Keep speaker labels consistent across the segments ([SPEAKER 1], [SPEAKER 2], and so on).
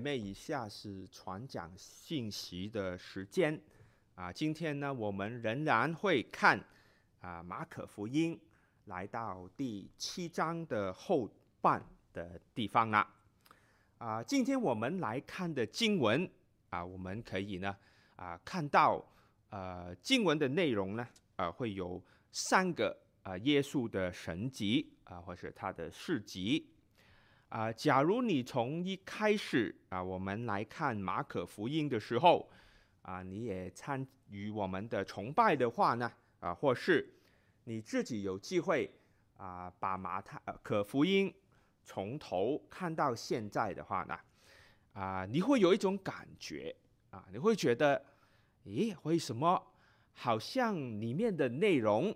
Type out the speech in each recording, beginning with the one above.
[SPEAKER 1] 啊，弟兄姐妹，以下是传讲信息的时间。啊，今天呢，我们仍然会看啊马可福音，来到第七章的后半的地方了。啊，今天我们来看的经文啊，我们可以呢啊看到呃经文的内容呢，啊会有三个啊耶稣的神迹啊，或是他的事迹。啊，假如你从一开始啊，我们来看马可福音的时候，啊，你也参与我们的崇拜的话呢，啊，或是你自己有机会啊，把马太可福音从头看到现在的话呢，啊，你会有一种感觉啊，你会觉得，咦，为什么好像里面的内容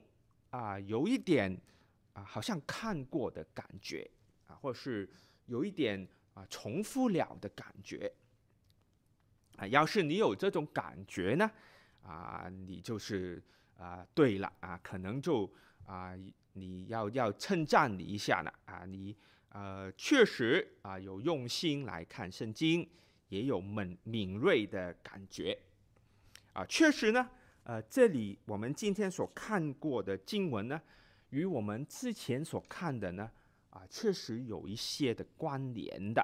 [SPEAKER 1] 啊，有一点啊，好像看过的感觉。或是有一点啊重复了的感觉啊，要是你有这种感觉呢，啊，你就是啊对了啊，可能就啊你要要称赞你一下呢啊，你呃确实啊有用心来看圣经，也有敏敏锐的感觉啊，确实呢，呃，这里我们今天所看过的经文呢，与我们之前所看的呢。啊，确实有一些的关联的，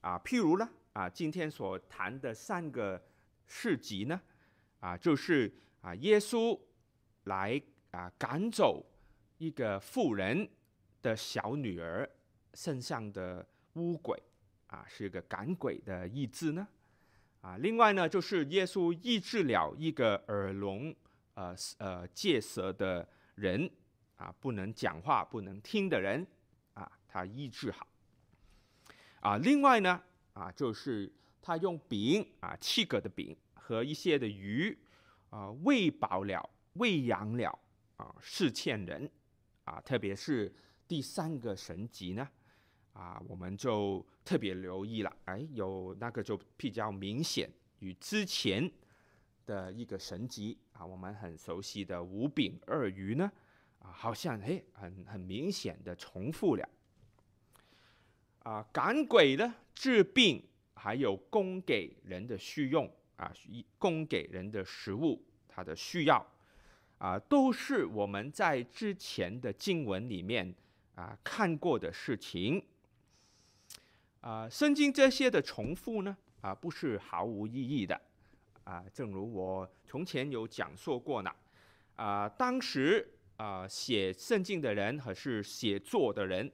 [SPEAKER 1] 啊，譬如呢，啊，今天所谈的三个事迹呢，啊，就是啊，耶稣来啊赶走一个妇人的小女儿身上的污鬼，啊，是一个赶鬼的意志呢，啊，另外呢，就是耶稣医治了一个耳聋呃呃戒舌的人。啊，不能讲话、不能听的人，啊，他医治好。啊，另外呢，啊，就是他用饼啊，七个的饼和一些的鱼，啊，喂饱了、喂养了啊，四千人。啊，特别是第三个神级呢，啊，我们就特别留意了。哎，有那个就比较明显与之前的一个神级啊，我们很熟悉的五饼二鱼呢。啊，好像嘿，很很明显的重复了。啊，赶鬼呢，治病，还有供给人的需用啊，供给人的食物，他的需要啊，都是我们在之前的经文里面啊看过的事情。啊，圣经这些的重复呢，啊，不是毫无意义的。啊，正如我从前有讲述过呢，啊，当时。啊、写圣经的人和是写作的人，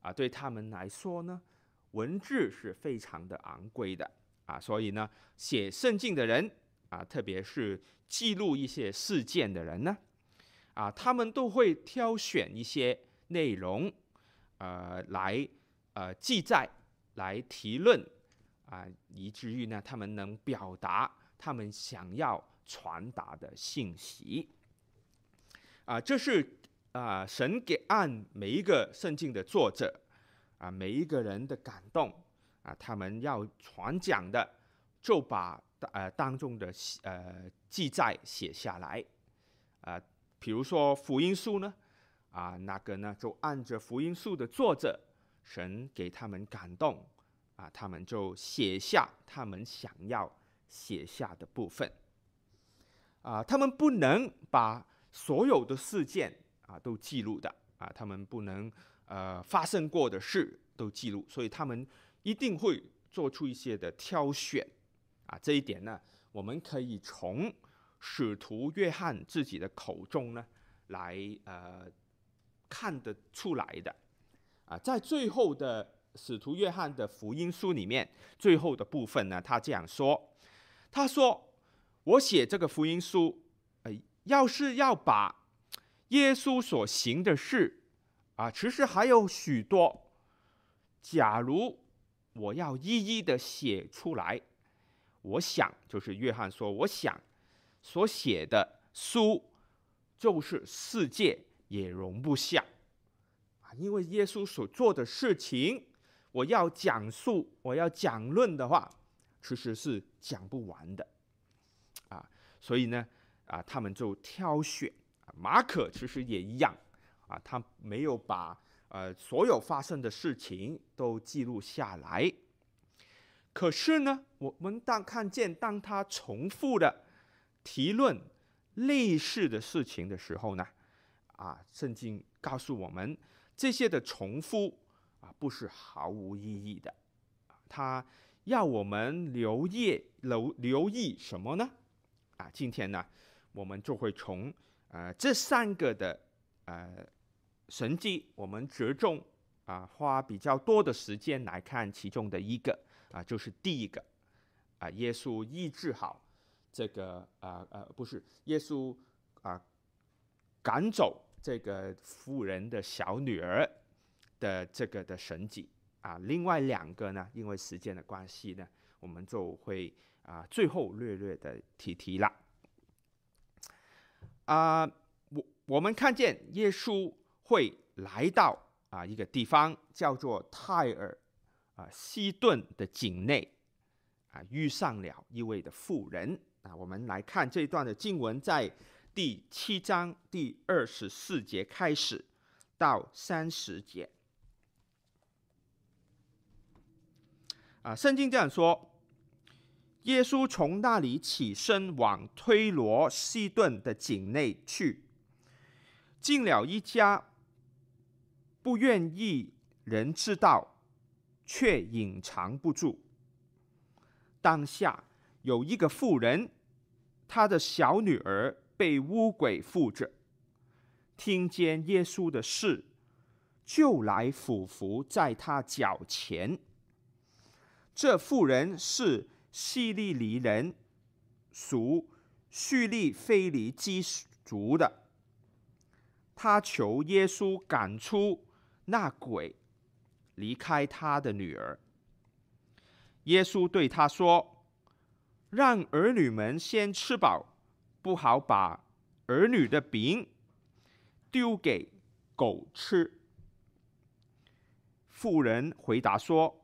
[SPEAKER 1] 啊，对他们来说呢，文字是非常的昂贵的啊，所以呢，写圣经的人啊，特别是记录一些事件的人呢，啊，他们都会挑选一些内容，呃，来呃记载，来提论，啊，以至于呢，他们能表达他们想要传达的信息。啊，这是啊，神给按每一个圣经的作者啊，每一个人的感动啊，他们要传讲的，就把呃当中的呃记载写下来啊。比如说福音书呢，啊，那个呢就按着福音书的作者，神给他们感动啊，他们就写下他们想要写下的部分啊，他们不能把。所有的事件啊都记录的啊，他们不能呃发生过的事都记录，所以他们一定会做出一些的挑选啊。这一点呢，我们可以从使徒约翰自己的口中呢来呃看得出来的啊。在最后的使徒约翰的福音书里面，最后的部分呢，他这样说：“他说我写这个福音书。”要是要把耶稣所行的事啊，其实还有许多。假如我要一一的写出来，我想就是约翰说，我想所写的书就是世界也容不下啊，因为耶稣所做的事情，我要讲述，我要讲论的话，其实是讲不完的啊，所以呢。啊，他们就挑选，马可其实也一样啊，他没有把呃所有发生的事情都记录下来可是呢，我们当看见当他重复的提论类似的事情的时候呢，啊，圣经告诉我们这些的重复啊，不是毫无意义的。他要我们留意留留意什么呢？啊，今天呢，我们就会从呃这三个的呃神迹，我们着重啊花比较多的时间来看其中的一个。啊，就是第一个，啊，耶稣医治好这个啊呃，不是耶稣啊赶走这个妇人的小女儿的这个的神迹啊。另外两个呢，因为时间的关系呢，我们就会啊最后略略的提提了。啊，我我们看见耶稣会来到啊一个地方，叫做泰尔。啊，西顿的境内，啊，遇上了一位的妇人。啊，我们来看这一段的经文，在第七章第二十四节开始到三十节。啊，圣经这样说：耶稣从那里起身往推罗西顿的境内去，进了一家，不愿意人知道。却隐藏不住。当下有一个妇人，她的小女儿被污鬼附着，听见耶稣的事，就来俯伏在他脚前。这妇人是希利尼人，属叙利腓尼基族的。他求耶稣赶出那鬼。离开他的女儿，耶稣对他说：“让儿女们先吃饱，不好把儿女的饼丢给狗吃。”妇人回答说：“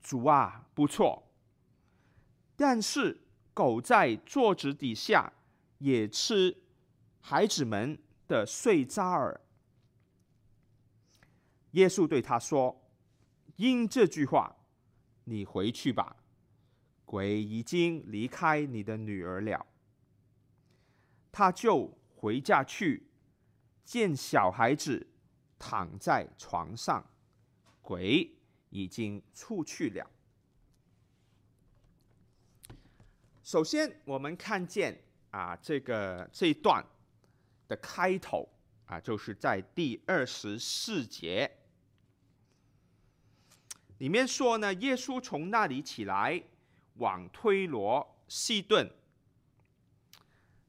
[SPEAKER 1] 主啊，不错，但是狗在桌子底下也吃孩子们的碎渣儿。”耶稣对他说。因这句话，你回去吧，鬼已经离开你的女儿了。他就回家去，见小孩子躺在床上，鬼已经出去了。首先，我们看见啊，这个这一段的开头啊，就是在第二十四节。里面说呢，耶稣从那里起来，往推罗西顿，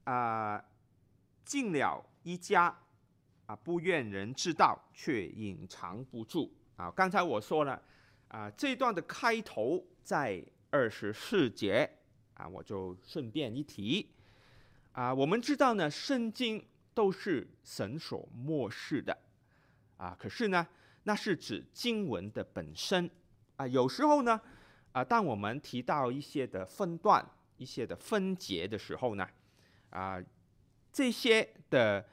[SPEAKER 1] 啊、进了一家，啊，不愿人知道，却隐藏不住。啊，刚才我说了，啊，这一段的开头在二十四节，啊，我就顺便一提，啊，我们知道呢，圣经都是神所默示的，啊，可是呢，那是指经文的本身。啊，有时候呢，啊，当我们提到一些的分段、一些的分节的时候呢，啊，这些的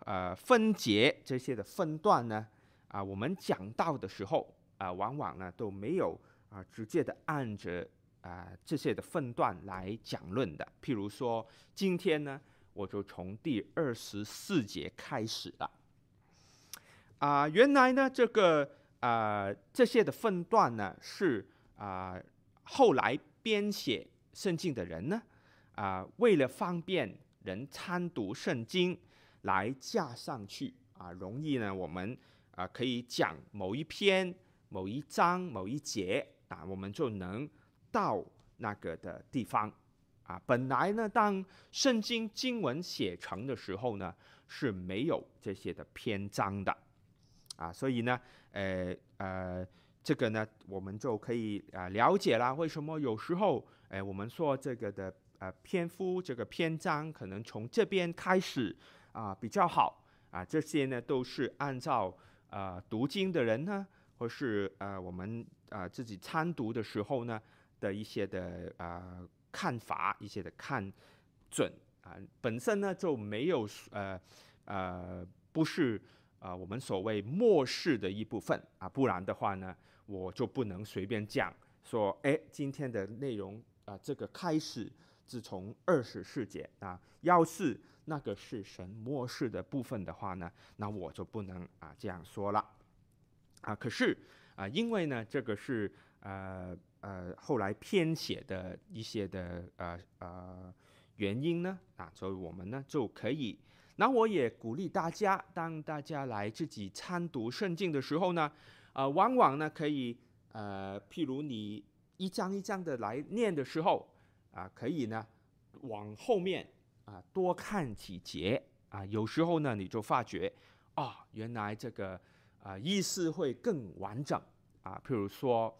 [SPEAKER 1] 呃分节、这些的分段呢，啊，我们讲到的时候啊，往往呢都没有啊直接的按着啊这些的分段来讲论的。譬如说，今天呢，我就从第二十四节开始了。啊，原来呢这个。啊、这些的分段呢，是啊、后来编写圣经的人呢，啊、为了方便人参读圣经，来加上去啊、容易呢，我们啊、可以讲某一篇、某一章、某一节啊，我们就能到那个的地方啊。本来呢，当圣经经文写成的时候呢，是没有这些的篇章的。啊，所以呢，呃呃，这个呢，我们就可以啊了解了为什么有时候，哎，我们说这个的呃篇幅，这个篇章可能从这边开始啊比较好啊，这些呢都是按照啊读经的人呢，或是呃我们啊自己参读的时候呢的一些的啊看法，一些的看准啊，本身呢就没有呃呃不是。啊，我们所谓末世的一部分啊，不然的话呢，我就不能随便讲说，哎，今天的内容啊，这个开始自从二十世纪啊，要是那个是神末世的部分的话呢，那我就不能啊这样说了啊。可是啊，因为呢，这个是呃呃后来编写的一些的呃呃原因呢啊，所以我们呢就可以。那我也鼓励大家，当大家来自己参读圣经的时候呢，呃，往往呢可以呃，譬如你一张一张的来念的时候，啊、可以呢往后面啊、多看几节啊、有时候呢你就发觉，哦，原来这个啊、意思会更完整啊、譬如说，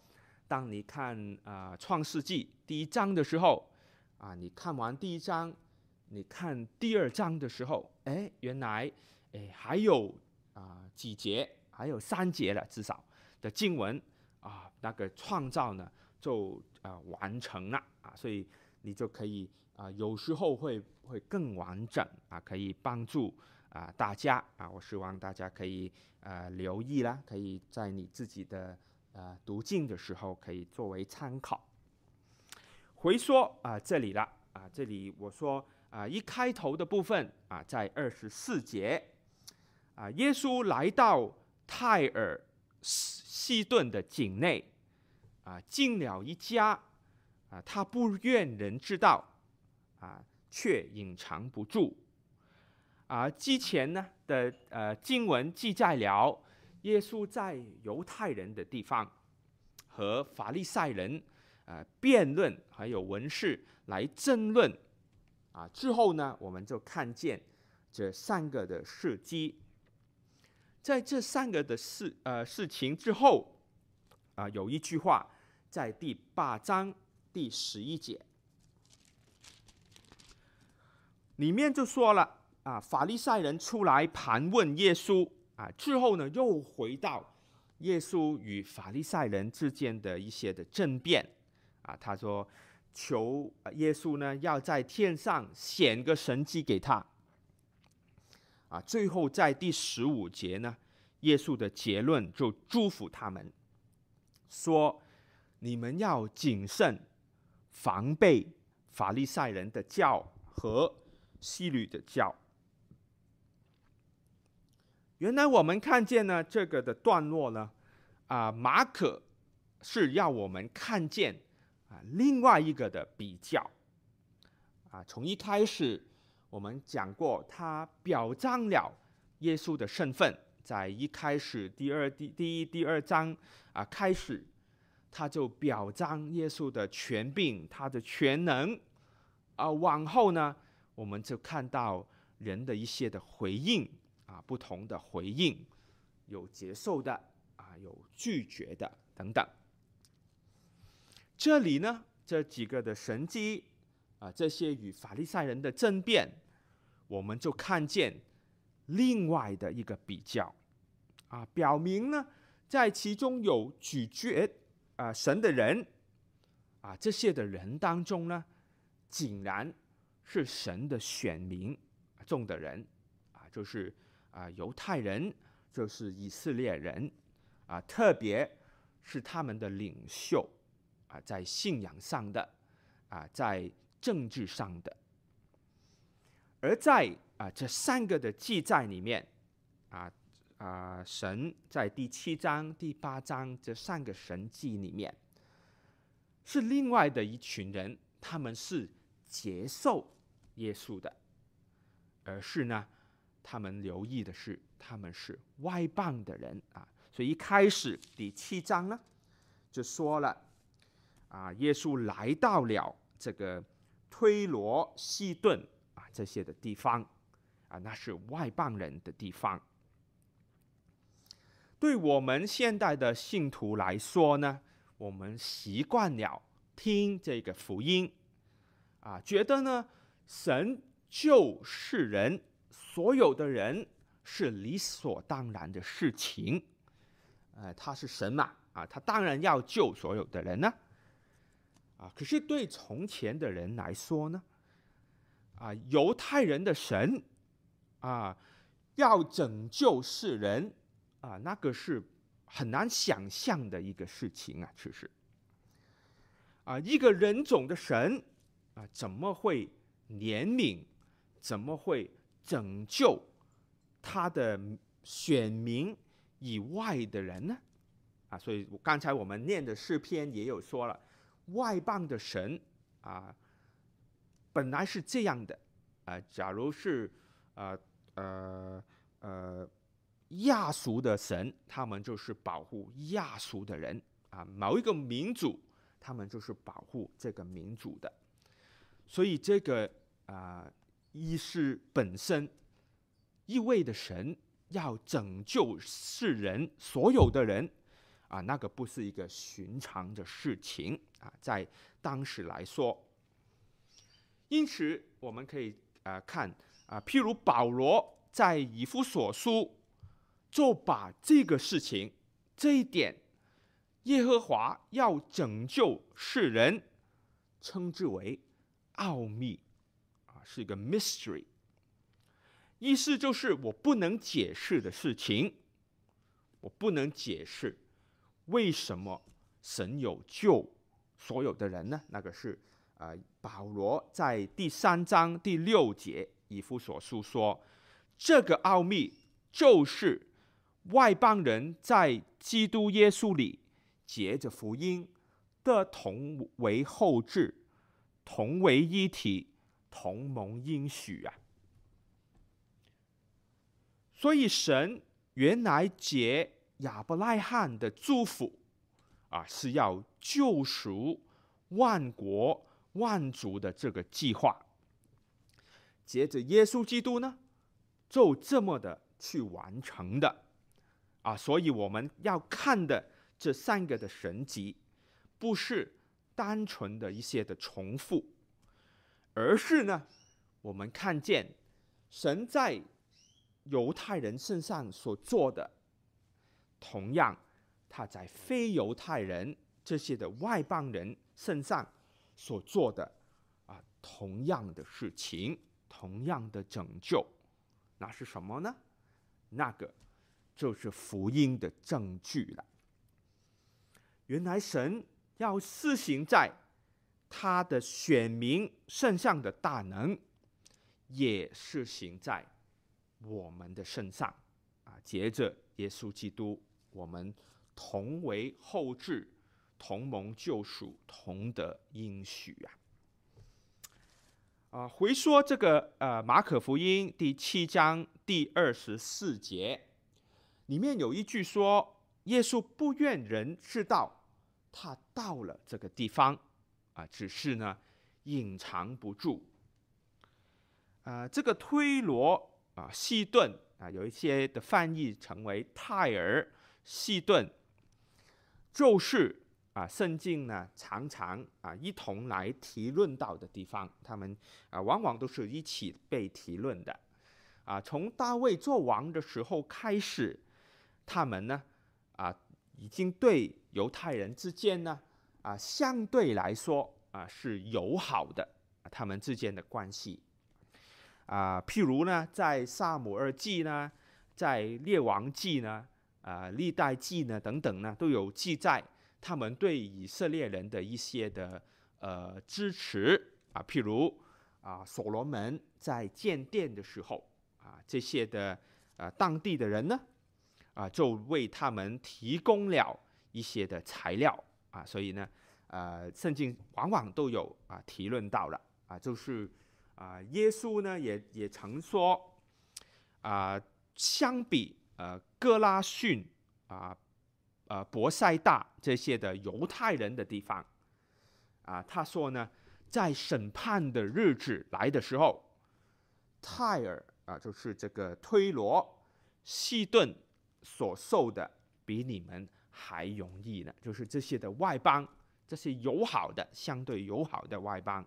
[SPEAKER 1] 当你看啊、创世纪第一章的时候，啊、你看完第一章。你看第二章的时候，哎，原来哎还有啊、几节，还有三节了，至少的经文啊，那个创造呢就啊、完成了啊，所以你就可以啊、有时候会会更完整啊，可以帮助啊、大家啊，我希望大家可以啊、留意啦，可以在你自己的、呃、读经的时候可以作为参考。回说啊、这里了啊，这里我说。啊，一开头的部分啊，在二十四节，啊，耶稣来到泰尔西顿的境内，啊，进了一家，啊，他不愿人知道，啊，却隐藏不住，啊，之前呢的呃经文记载了耶稣在犹太人的地方和法利赛人啊辩论，还有文士来争论。啊，之后呢，我们就看见这三个的事迹。在这三个的事呃事情之后，啊，有一句话在第八章第十一节里面就说了啊，法利赛人出来盘问耶稣啊，之后呢又回到耶稣与法利赛人之间的一些的争辩啊，他说。求耶稣呢，要在天上显个神迹给他。啊，最后在第十五节呢，耶稣的结论就祝福他们，说：你们要谨慎，防备法利赛人的教和希律的教。原来我们看见呢，这个的段落呢，啊，马可是要我们看见。啊，另外一个的比较，啊，从一开始我们讲过，他表彰了耶稣的身份，在一开始第二第第一第二章啊开始，他就表彰耶稣的权柄，他的全能，啊，往后呢，我们就看到人的一些的回应，啊，不同的回应，有接受的，啊，有拒绝的等等。这里呢，这几个的神迹啊，这些与法利赛人的争辩，我们就看见另外的一个比较。啊，表明呢，在其中有拒绝啊神的人。啊，这些的人当中呢，竟然是神的选民中的人。啊，就是啊犹太人，就是以色列人啊，特别是他们的领袖。啊，在信仰上的，啊，在政治上的，而在啊这三个的记载里面，啊啊，神在第七章、第八章这三个神迹里面，是另外的一群人，他们是接受耶稣的，而是呢，他们留意的是他们是外邦的人啊，所以一开始第七章呢就说了。啊，耶稣来到了这个推罗西顿啊，这些的地方啊，那是外邦人的地方。对我们现代的信徒来说呢，我们习惯了听这个福音啊，觉得呢，神救世人，所有的人是理所当然的事情。呃，他是神嘛，啊，他当然要救所有的人呢。啊，可是对从前的人来说呢，啊，犹太人的神，啊，要拯救世人，啊，那个是很难想象的一个事情啊，其实，啊，一个人种的神啊，怎么会怜悯？怎么会拯救他的选民以外的人呢？啊，所以刚才我们念的诗篇也有说了，外邦的神啊，本来是这样的啊，假如是呃呃呃亚述的神，他们就是保护亚述的人啊，某一个民族。他们就是保护这个民族的，所以这个啊，呃、师本身意味着神要拯救世人所有的人啊，那个不是一个寻常的事情啊，在当时来说，因此我们可以啊、呃、看啊，譬如保罗在以弗所书就把这个事情这一点。耶和华要拯救世人，称之为奥秘，是一个 mystery。意思就是我不能解释的事情，我不能解释为什么神有救所有的人呢？那个是啊、呃，保罗在第三章第六节以弗所书说，这个奥秘就是外邦人在基督耶稣里。结着福音的同为后置，同为一体，同盟应许啊！所以神原来藉亚伯拉罕的祝福啊，是要救赎万国万族的这个计划，接着耶稣基督呢，就这么的去完成的啊！所以我们要看的。这三个的神迹，不是单纯的一些的重复，而是呢，我们看见神在犹太人身上所做的，同样他在非犹太人这些的外邦人身上所做的啊，同样的事情，同样的拯救，那是什么呢？那个就是福音的证据了。原来神要施行在他的选民身上的大能，也是行在我们的身上啊！接着耶稣基督，我们同为后嗣，同盟救赎，同得应许啊！啊，回说这个呃马可福音第七章第二十四节里面有一句说：“耶稣不愿人知道。”他到了这个地方，啊，只是呢隐藏不住。啊，这个推罗啊，西顿啊，有一些的翻译成为泰尔西顿，就是啊，圣经呢常常啊一同来提论到的地方。他们啊，往往都是一起被提论的。啊，从大卫做王的时候开始，他们呢啊。已经对犹太人之间呢，啊，相对来说啊是友好的，他们之间的关系，啊，譬如呢，在撒母耳记呢，在列王记呢，啊，历代记呢等等呢，都有记载他们对以色列人的一些的呃支持啊，譬如啊，所罗门在建殿的时候啊，这些的啊当地的人呢。啊，就为他们提供了一些的材料啊，所以呢，呃，圣经往往都有啊提论到了啊，就是啊，耶稣呢也也曾说啊，相比呃哥拉逊啊、呃伯赛大这些的犹太人的地方啊，他说呢，在审判的日子来的时候，泰尔啊，就是这个推罗、西顿。所受的比你们还容易呢，就是这些的外邦，这些友好的、相对友好的外邦，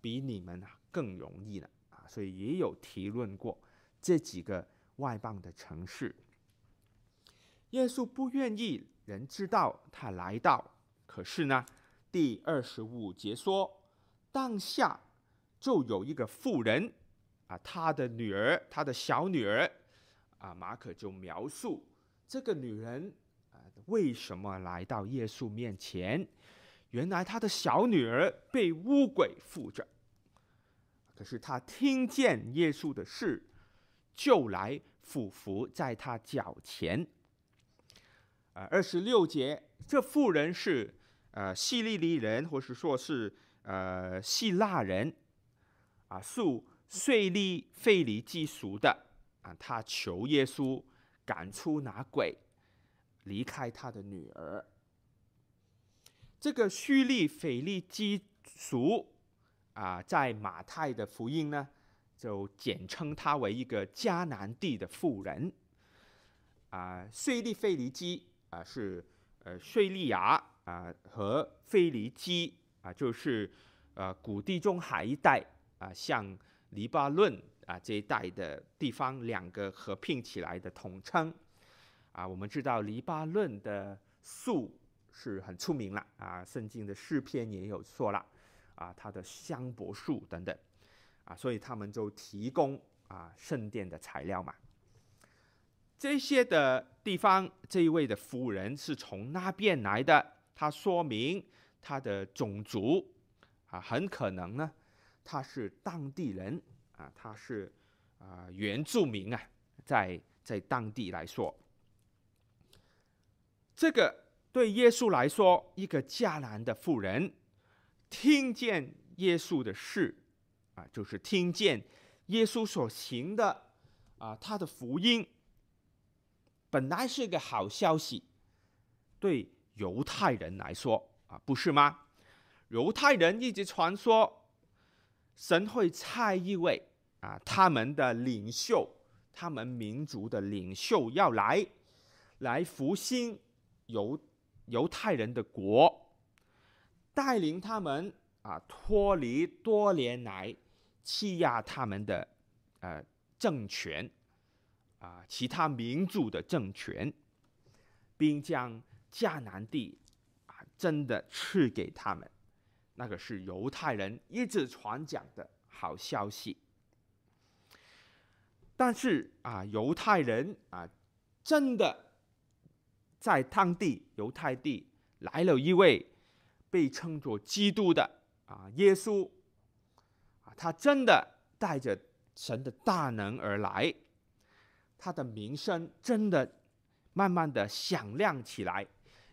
[SPEAKER 1] 比你们啊更容易呢啊！所以也有提论过这几个外邦的城市。耶稣不愿意人知道他来到，可是呢，第二十五节说，当下就有一个妇人啊，他的女儿，他的小女儿。啊，马可就描述这个女人，为什么来到耶稣面前？原来他的小女儿被巫鬼附着，可是他听见耶稣的事，就来俯伏在他脚前。啊，二十六节，这妇人是呃希利利人，或是说是呃希腊人，啊，属税吏腓尼基俗的啊，他求耶稣赶出那鬼，离开他的女儿。这个叙利腓尼基族啊，在马太的福音呢，就简称他为一个迦南地的妇人。啊，税利腓尼基啊，是呃叙利亚啊和腓尼基啊，就是呃古地中海一带啊，像黎巴嫩啊这一带的地方，两个合并起来的统称。啊，我们知道黎巴嫩的树。是很出名了啊！圣经的诗篇也有说了啊，他的香柏树等等啊，所以他们就提供啊圣殿的材料嘛。这些的地方，这一位的夫人是从那边来的，他说明他的种族啊，很可能呢，他是当地人啊，他是啊原住民啊，在在当地来说，这个。对耶稣来说，一个迦南的妇人听见耶稣的事，啊，就是听见耶稣所行的啊，他的福音，本来是一个好消息，对犹太人来说啊，不是吗？犹太人一直传说，神会差一位啊，他们的领袖，他们民族的领袖要来，来复兴犹。犹太人的国，带领他们啊脱离多年来欺压他们的呃政权啊其他民族的政权，并将迦南地啊真的赐给他们，那个是犹太人一直传讲的好消息。但是啊，犹太人啊真的。在当地犹太地来了一位被称作基督的啊耶稣啊，他真的带着神的大能而来，他的名声真的慢慢的响亮起来，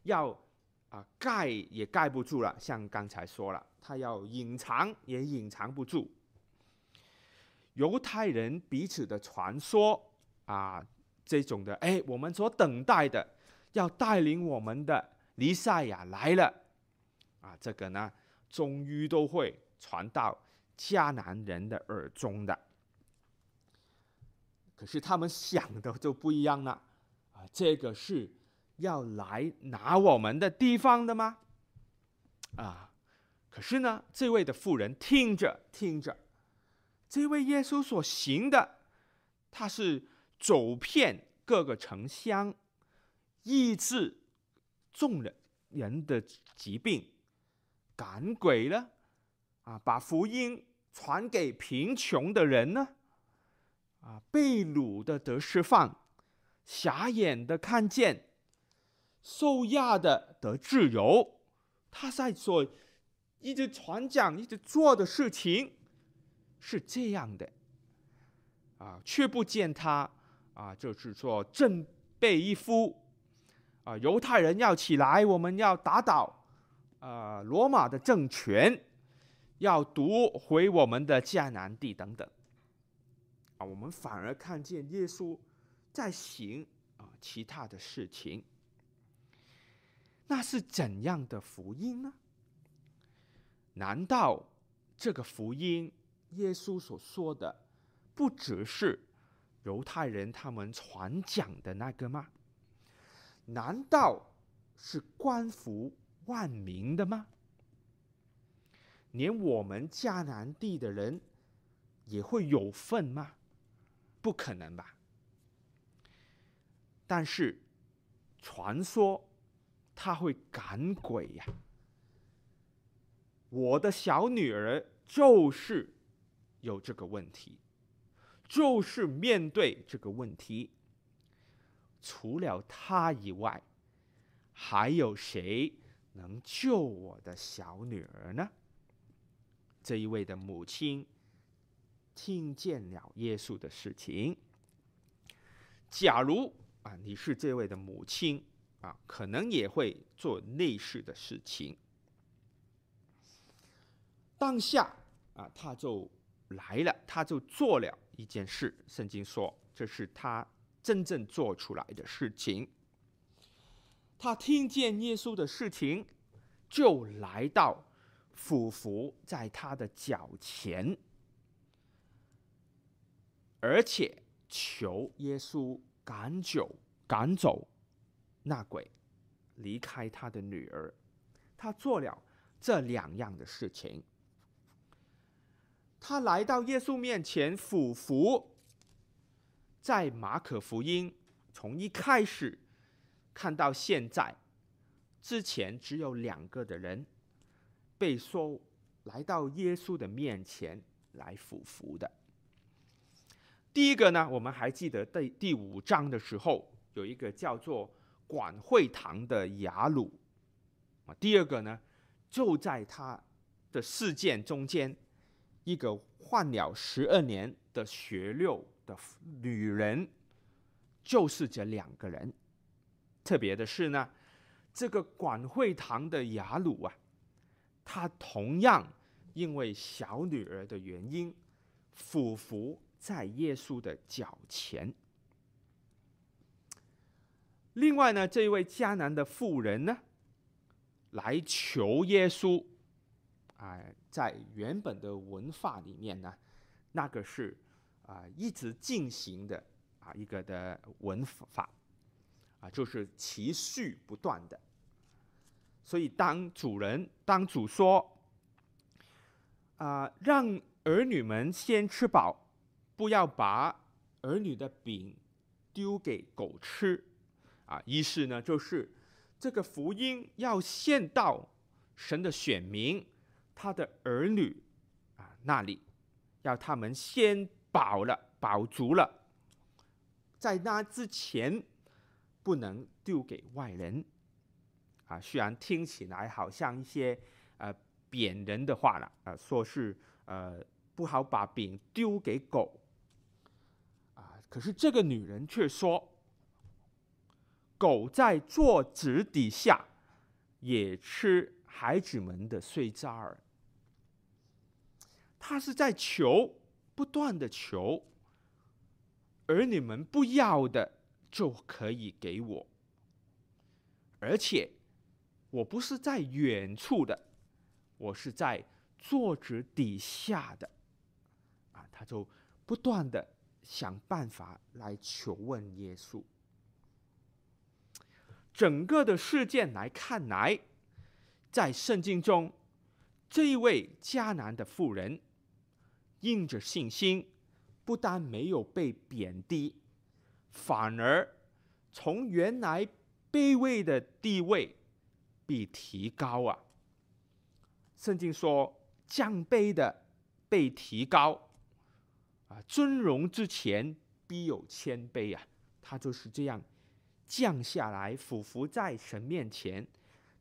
[SPEAKER 1] 要啊盖也盖不住了，像刚才说了，他要隐藏也隐藏不住。犹太人彼此的传说啊，这种的哎，我们所等待的。要带领我们的尼赛亚来了，啊，这个呢，终于都会传到迦南人的耳中的。可是他们想的就不一样了，啊，这个是要来拿我们的地方的吗？啊，可是呢，这位的妇人听着听着，这位耶稣所行的，他是走遍各个城乡。医治众人人的疾病，赶鬼了，啊，把福音传给贫穷的人呢，啊，被掳的得释放，瞎眼的看见，受压的得自由。他在所一直传讲、一直做的事情是这样的，啊，却不见他啊，就是说正被一夫。啊，犹太人要起来，我们要打倒啊罗马的政权，要夺回我们的迦南地等等。啊，我们反而看见耶稣在行啊其他的事情。那是怎样的福音呢？难道这个福音耶稣所说的，不只是犹太人他们传讲的那个吗？难道是官府万民的吗？连我们迦南地的人也会有份吗？不可能吧。但是传说他会赶鬼呀。我的小女儿就是有这个问题，就是面对这个问题。除了他以外，还有谁能救我的小女儿呢？这一位的母亲听见了耶稣的事情。假如啊，你是这位的母亲啊，可能也会做类似的事情。当下啊，他就来了，他就做了一件事。圣经说，这是他真正做出来的事情。他听见耶稣的事情，就来到，俯伏在他的脚前，而且求耶稣赶走赶走那鬼，离开他的女儿。他做了这两样的事情。他来到耶稣面前俯伏，在马可福音从一开始看到现在，之前只有两个的人。被说来到耶稣的面前来俯伏的。第一个呢，我们还记得第第五章的时候，有一个叫做管会堂的雅鲁啊。第二个呢，就在他的事件中间，一个患了十二年的血瘤的女人，就是这两个人。特别的是呢，这个管会堂的雅鲁啊。他同样因为小女儿的原因，俯伏在耶稣的脚前。另外呢，这一位迦南的妇人呢，来求耶稣。啊、在原本的文化里面呢，那个是啊、一直进行的啊一个的文法，啊就是持续不断的。所以，当主人当主说：“啊、让儿女们先吃饱，不要把儿女的饼丢给狗吃。”啊，意思呢就是这个福音要献到神的选民，他的儿女啊那里，要他们先饱了，饱足了，在那之前不能丢给外人。啊，虽然听起来好像一些呃贬人的话了，啊、呃，说是呃不好把饼丢给狗，啊，可是这个女人却说，狗在桌子底下也吃孩子们的碎渣儿，她是在求，不断的求，而你们不要的就可以给我，而且。我不是在远处的，我是在桌子底下的，啊，他就不断的想办法来求问耶稣。整个的事件来看来，在圣经中，这一位迦南的妇人，因着信心，不但没有被贬低，反而从原来卑微的地位。被提高啊！圣经说，降卑的被提高啊，尊荣之前必有谦卑啊！他就是这样降下来，俯伏在神面前，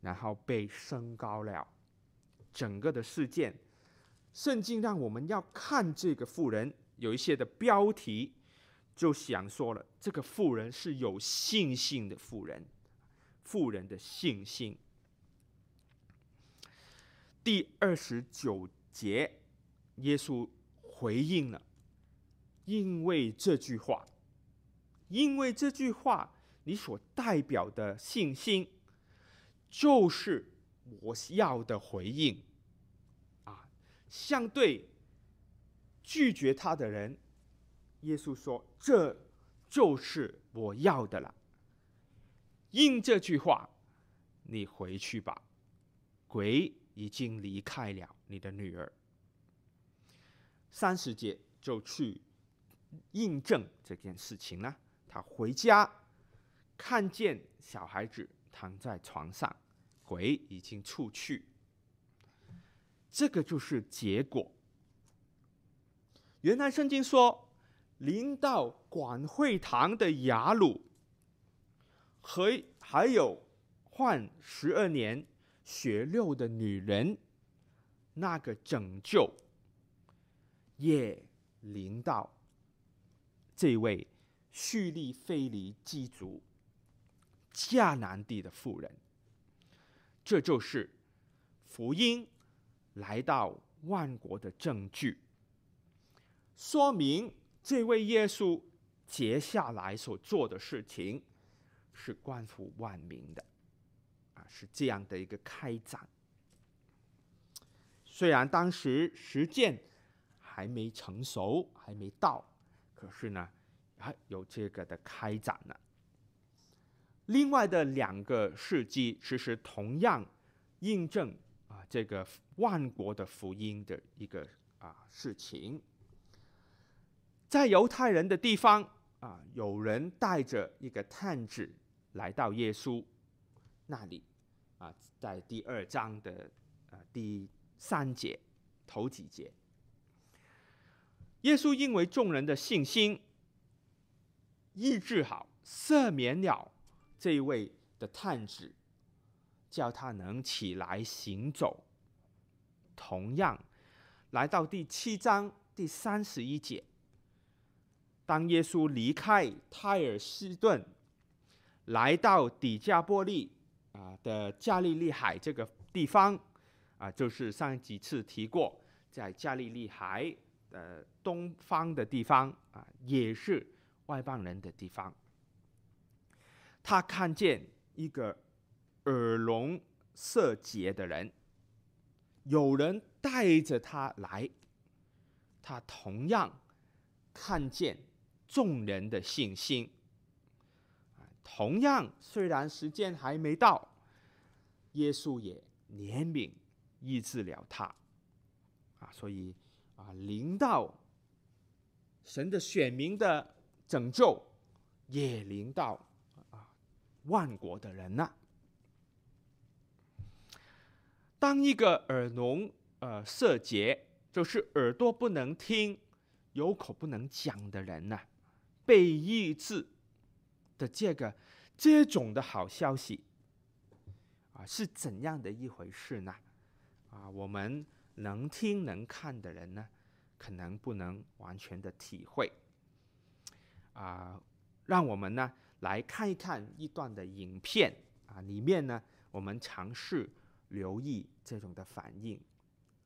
[SPEAKER 1] 然后被升高了。整个的事件，圣经让我们要看这个妇人，有一些的标题就想说了，这个妇人是有信心的妇人，妇人的信心。第二十九节，耶稣回应了，因为这句话，因为这句话，你所代表的信心，就是我要的回应。相对拒绝他的人，耶稣说：“这就是我要的了。”应这句话，你回去吧，鬼。已经离开了你的女儿。三十节就去印证这件事情呢。他回家看见小孩子躺在床上，鬼已经出去。这个就是结果。原来圣经说，临到管会堂的雅鲁和还有患十二年。血流的女人，那个拯救也临到这位叙利腓尼基族迦南地的妇人。这就是福音来到万国的证据，说明这位耶稣接下来所做的事情是关乎万民的，啊，是这样的一个开展。虽然当时实践还没成熟，还没到，可是呢，还有这个的开展了。另外的两个事迹，其实同样印证这个万国的福音的一个啊事情。在犹太人的地方啊，有人带着一个探子来到耶稣那里啊，在第二章的啊第三节头几节，耶稣因为众人的信心，医治好，赦免了。这一位的探子叫他能起来行走。同样，来到第七章第三十一节，当耶稣离开泰尔西顿，来到底加波利啊的加利利海这个地方啊，就是上几次提过，在加利利海的东方的地方啊，也是外邦人的地方。他看见一个耳聋色结的人，有人带着他来，他同样看见众人的信心。同样，虽然时间还没到，耶稣也怜悯医治了他。啊，所以啊，临到神的选民的拯救，也临到啊。万国的人呐、当一个耳聋、呃色结，就是耳朵不能听、有口不能讲的人呐、啊，被医治的这个这种的好消息啊，是怎样的一回事呢？啊，我们能听能看的人呢，可能不能完全的体会啊，让我们呢。来看一看一段的影片啊，里面呢，我们尝试留意这种的反应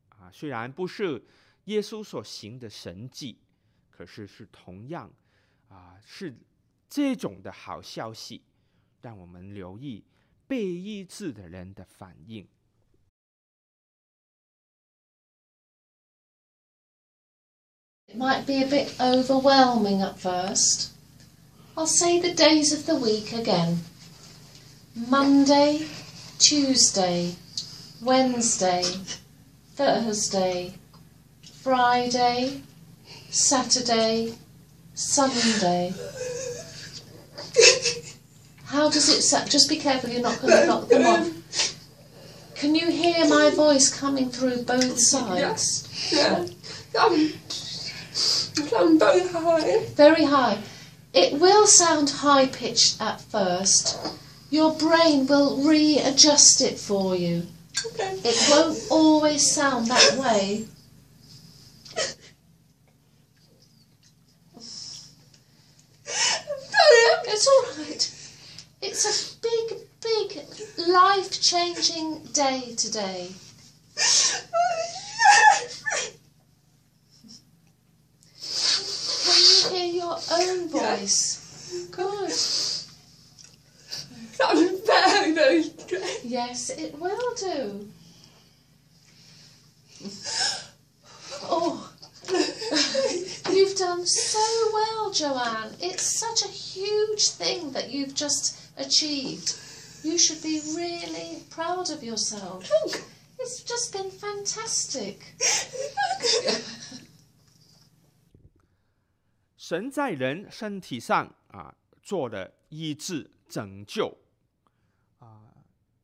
[SPEAKER 1] 啊。虽然不是耶稣所行的神迹，可是是同样啊，是这种的好消息，让我们留意被医治的人的反应。
[SPEAKER 2] It might be a bit overwhelming at first. I'll say the days of the week again Monday, Tuesday, Wednesday, Thursday, Friday, Saturday, Sunday. How does it sound? Just be careful you're not going to knock them off. Can you hear my voice coming through both sides?
[SPEAKER 3] Yeah. yeah. Um, I'm very high.
[SPEAKER 2] Very high. It will sound high pitched at first. Your brain will readjust it for you.
[SPEAKER 3] Okay.
[SPEAKER 2] It won't always sound that way. It's all right. It's a big, big, life changing day today. Can you hear your own voice? Good
[SPEAKER 3] I'm very, very straight.
[SPEAKER 2] Yes, it will do. Oh, you've done so well, Joanne. It's such a huge thing that you've just achieved. You should be really proud of yourself. It's just been fantastic.
[SPEAKER 1] 神在人身体上啊做了医治拯救啊，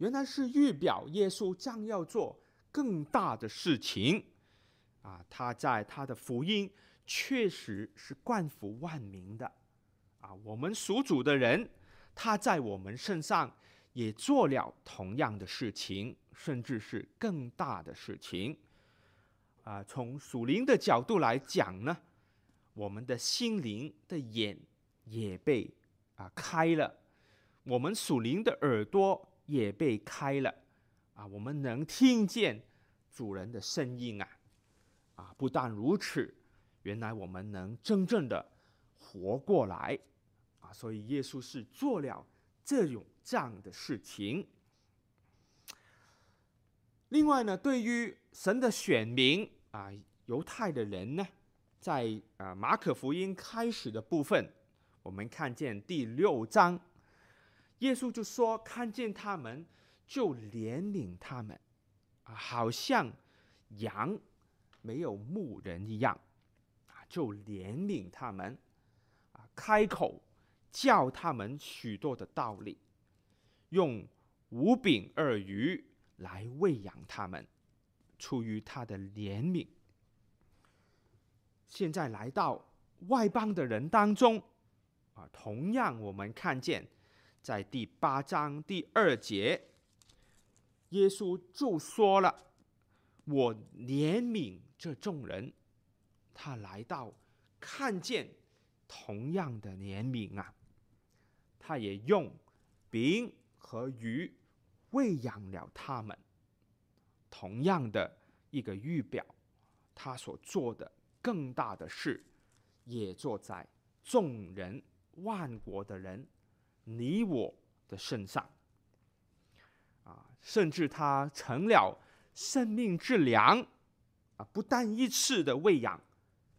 [SPEAKER 1] 原来是预表耶稣将要做更大的事情啊。他在他的福音确实是冠服万民的啊。我们属主的人，他在我们身上也做了同样的事情，甚至是更大的事情。啊，从属灵的角度来讲呢，我们的心灵的眼也被啊开了，我们属灵的耳朵也被开了，啊，我们能听见主人的声音啊，啊，不但如此，原来我们能真正的活过来，啊，所以耶稣是做了这种这样的事情。另外呢，对于神的选民啊，犹太的人呢，在啊马可福音开始的部分，我们看见第六章，耶稣就说：“看见他们，就怜悯他们，啊，好像羊没有牧人一样，啊，就怜悯他们，啊，开口教他们许多的道理，用五饼二鱼。”来喂养他们，出于他的怜悯。现在来到外邦的人当中，啊，同样我们看见，在第八章第二节，耶稣就说了：“我怜悯这众人。”他来到，看见同样的怜悯啊，他也用饼和鱼。喂养了他们，同样的一个预表，他所做的更大的事，也做在众人万国的人，你我的身上。啊，甚至他成了生命之粮，啊，不但一次的喂养，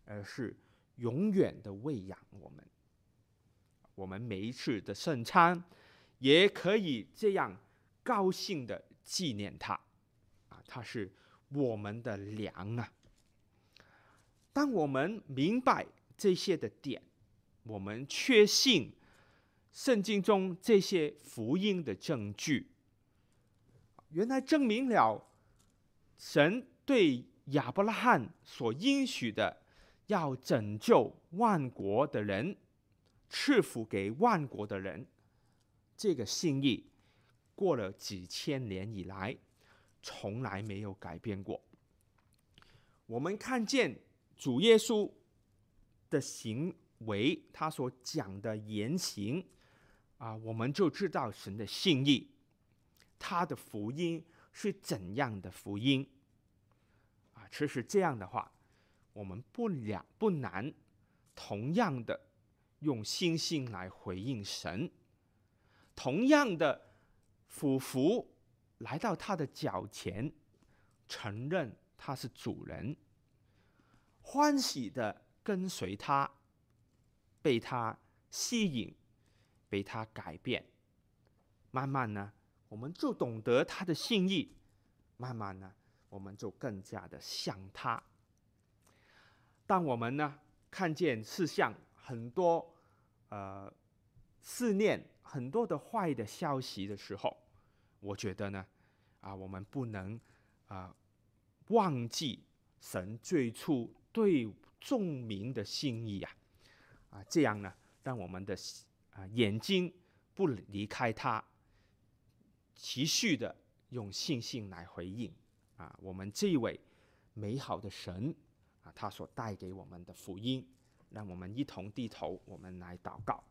[SPEAKER 1] 而是永远的喂养我们。我们每一次的圣餐，也可以这样。高兴的纪念他，啊，他是我们的粮啊。当我们明白这些的点，我们确信圣经中这些福音的证据，原来证明了神对亚伯拉罕所应许的要拯救万国的人，赐福给万国的人，这个信义。过了几千年以来，从来没有改变过。我们看见主耶稣的行为，他所讲的言行，啊，我们就知道神的心意，他的福音是怎样的福音。啊，其实这样的话，我们不了不难，同样的用信心来回应神，同样的。俯伏来到他的脚前，承认他是主人，欢喜的跟随他，被他吸引，被他改变。慢慢呢，我们就懂得他的心意；慢慢呢，我们就更加的像他。当我们呢看见世上很多呃思念很多的坏的消息的时候，我觉得呢，啊，我们不能啊忘记神最初对众民的心意啊，啊，这样呢，让我们的啊眼睛不离开他，持续的用信心来回应啊，我们这位美好的神啊，他所带给我们的福音，让我们一同低头，我们来祷告。